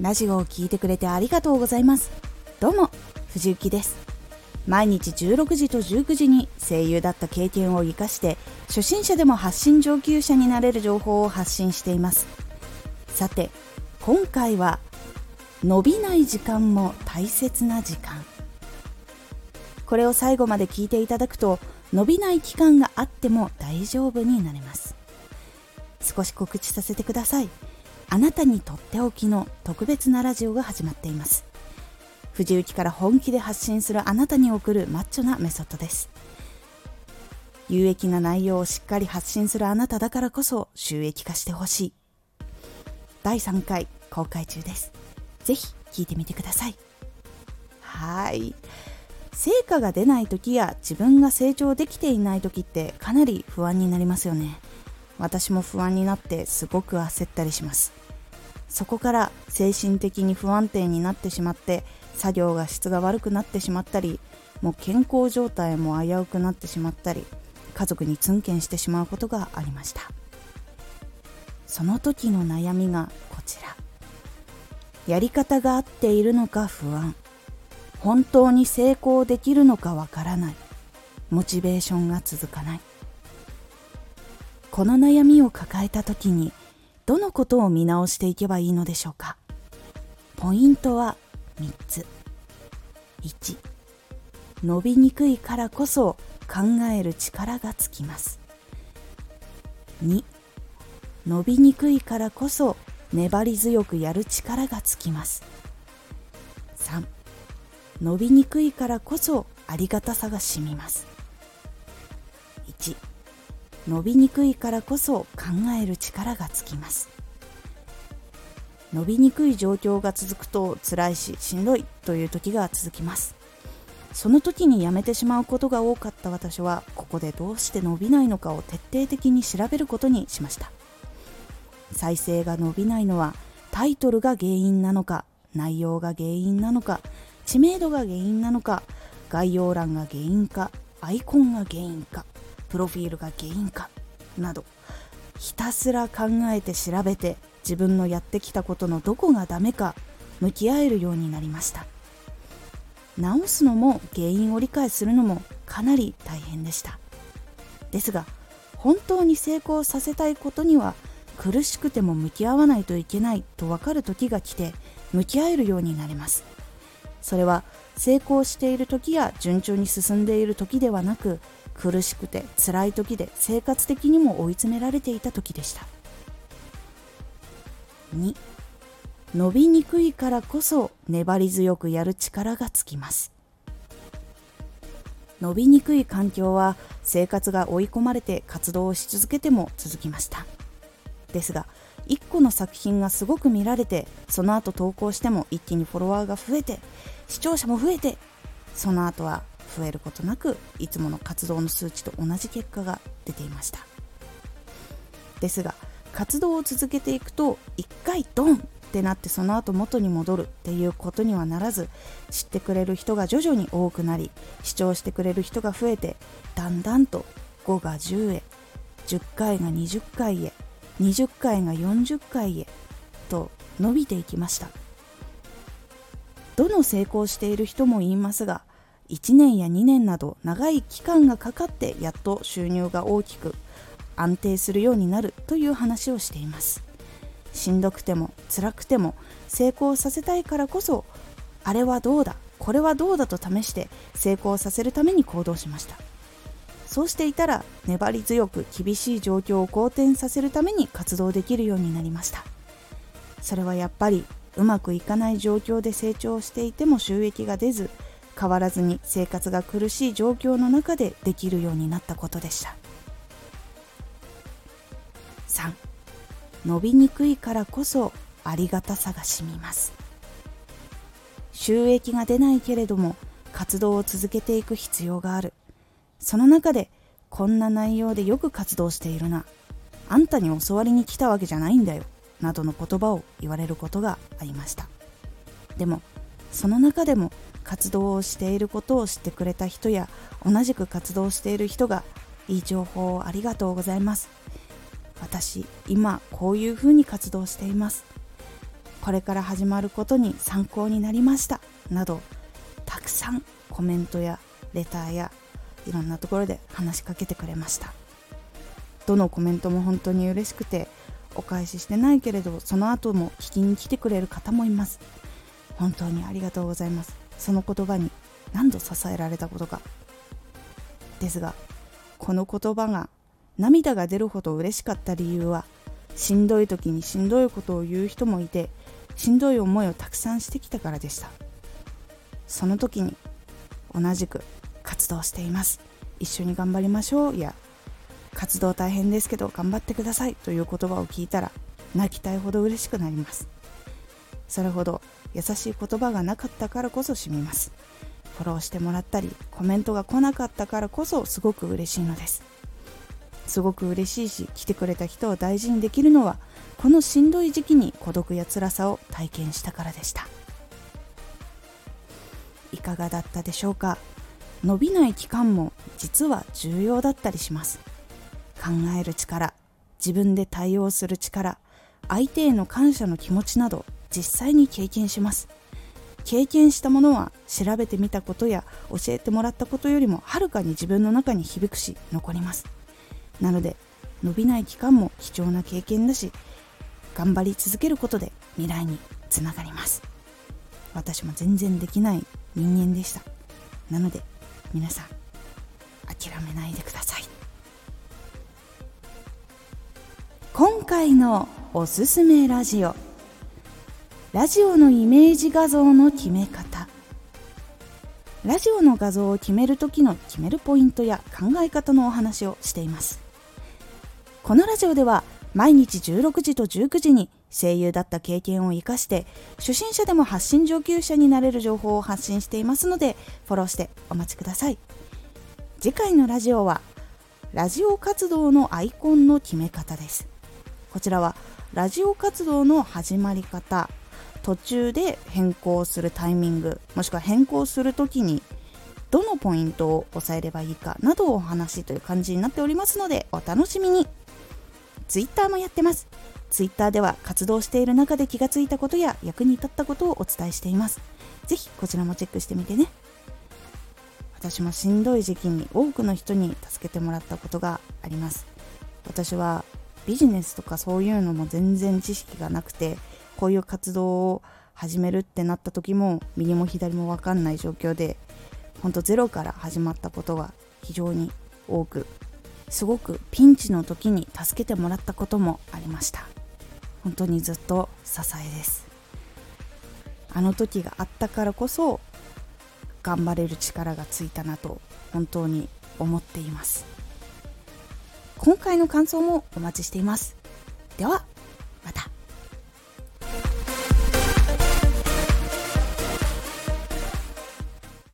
ラジオを聴いてくれてありがとうございます。どうも藤幸です。毎日16時と19時に声優だった経験を生かして初心者でも発信上級者になれる情報を発信しています。さて今回は伸びない時間も大切な時間。これを最後まで聞いていただくと伸びない期間があっても大丈夫になれます。少し告知させてください。あなたにとっておきの特別なラジオが始まっています。藤雪から本気で発信するあなたに送るマッチョなメソッドです。有益な内容をしっかり発信するあなただからこそ収益化してほしい。第3回公開中です。ぜひ聞いてみてください。はい。成果が出ない時や自分が成長できていない時ってかなり不安になりますよね。私も不安になってすごく焦ったりします。そこから精神的に不安定になってしまって作業が質が悪くなってしまったりもう健康状態も危うくなってしまったり家族にツンケンしてしまうことがありました。その時の悩みがこちら。やり方が合っているのか不安。本当に成功できるのかわからない。モチベーションが続かない。この悩みを抱えた時にどのことを見直していけばいいのでしょうか？ポイントは3つ。1伸びにくいからこそ考える力がつきます。2伸びにくいからこそ粘り強くやる力がつきます。3伸びにくいからこそありがたさがしみます。1伸びにくいからこそ考える力がつきます。伸びにくい状況が続くと辛いししんどいという時が続きます。その時にやめてしまうことが多かった私はここでどうして伸びないのかを徹底的に調べることにしました。再生が伸びないのはタイトルが原因なのか内容が原因なのか知名度が原因なのか概要欄が原因かアイコンが原因か。プロフィールが原因かなどひたすら考えて調べて自分のやってきたことのどこがダメか向き合えるようになりました。直すのも原因を理解するのもかなり大変でした。ですが本当に成功させたいことには苦しくても向き合わないといけないと分かる時が来て向き合えるようになります。それは成功している時や順調に進んでいる時ではなく苦しくて辛い時で生活的にも追い詰められていた時でした。2伸びにくいからこそ粘り強くやる力がつきます。伸びにくい環境は生活が追い込まれて活動をし続けても続きました。ですが1個の作品がすごく見られてその後投稿しても一気にフォロワーが増えて視聴者も増えてその後は増えることなくいつもの活動の数値と同じ結果が出ていました。ですが活動を続けていくと1回ドンってなってその後元に戻るっていうことにはならず知ってくれる人が徐々に多くなり視聴してくれる人が増えてだんだんと5が10へ10回が20回へ20回が40回へと伸びていきました。どの成功している人も言いますが1年や2年など長い期間がかかってやっと収入が大きく安定するようになるという話をしています。しんどくても辛くても成功させたいからこそあれはどうだこれはどうだと試して成功させるために行動しました。そうしていたら粘り強く厳しい状況を好転させるために活動できるようになりました。それはやっぱりうまくいかない状況で成長していても収益が出ず変わらずに生活が苦しい状況の中でできるようになったことでした。3伸びにくいからこそありがたさがしみます。収益が出ないけれども活動を続けていく必要がある。その中でこんな内容でよく活動しているな。あんたに教わりに来たわけじゃないんだよ。などの言葉を言われることがありました。でもその中でも活動をしていることを知ってくれた人や同じく活動している人がいい情報をありがとうございます。私今こういうふうに活動しています。これから始まることに参考になりました。などたくさんコメントやレターやいろんなところで話しかけてくれました。どのコメントも本当に嬉しくてお返ししてないけれどその後も聞きに来てくれる方もいます。本当にありがとうございます。その言葉に何度支えられたことかですがこの言葉が涙が出るほど嬉しかった理由はしんどい時にしんどいことを言う人もいてしんどい思いをたくさんしてきたからでした。その時に同じく活動しています。一緒に頑張りましょう。や活動大変ですけど頑張ってくださいという言葉を聞いたら泣きたいほど嬉しくなります。それほど優しい言葉がなかったからこそ染みます。フォローしてもらったりコメントが来なかったからこそすごく嬉しいのです。すごく嬉しいし来てくれた人を大事にできるのはこのしんどい時期に孤独や辛さを体験したからでした。いかがだったでしょうか？伸びない期間も実は重要だったりします。考える力自分で対応する力相手への感謝の気持ちなど実際に経験します。経験したものは調べてみたことや教えてもらったことよりもはるかに自分の中に響くし残ります。なので伸びない期間も貴重な経験だし頑張り続けることで未来につながります。私も全然できない人間でした。なので皆さん諦めないでください。今回のおすすめラジオ。ラジオのイメージ画像の決め方。ラジオの画像を決める時の決めるポイントや考え方のお話をしています。このラジオでは毎日16時と19時に声優だった経験を生かして初心者でも発信上級者になれる情報を発信していますのでフォローしてお待ちください。次回のラジオはラジオ活動のアイコンの決め方です。こちらはラジオ活動の始まり方。途中で変更するタイミングもしくは変更する時にどのポイントを押さえればいいかなどをお話しという感じになっておりますのでお楽しみに。Twitter もやってます。Twitter では活動している中で気がついたことや役に立ったことをお伝えしています。ぜひこちらもチェックしてみてね。私もしんどい時期に多くの人に助けてもらったことがあります。私はビジネスとかそういうのも全然知識がなくてこういう活動を始めるってなった時も右も左も分かんない状況でほんとゼロから始まったことが非常に多くすごくピンチの時に助けてもらったこともありました。本当にずっと支えです。あの時があったからこそ頑張れる力がついたなと本当に思っています。今回の感想もお待ちしています。では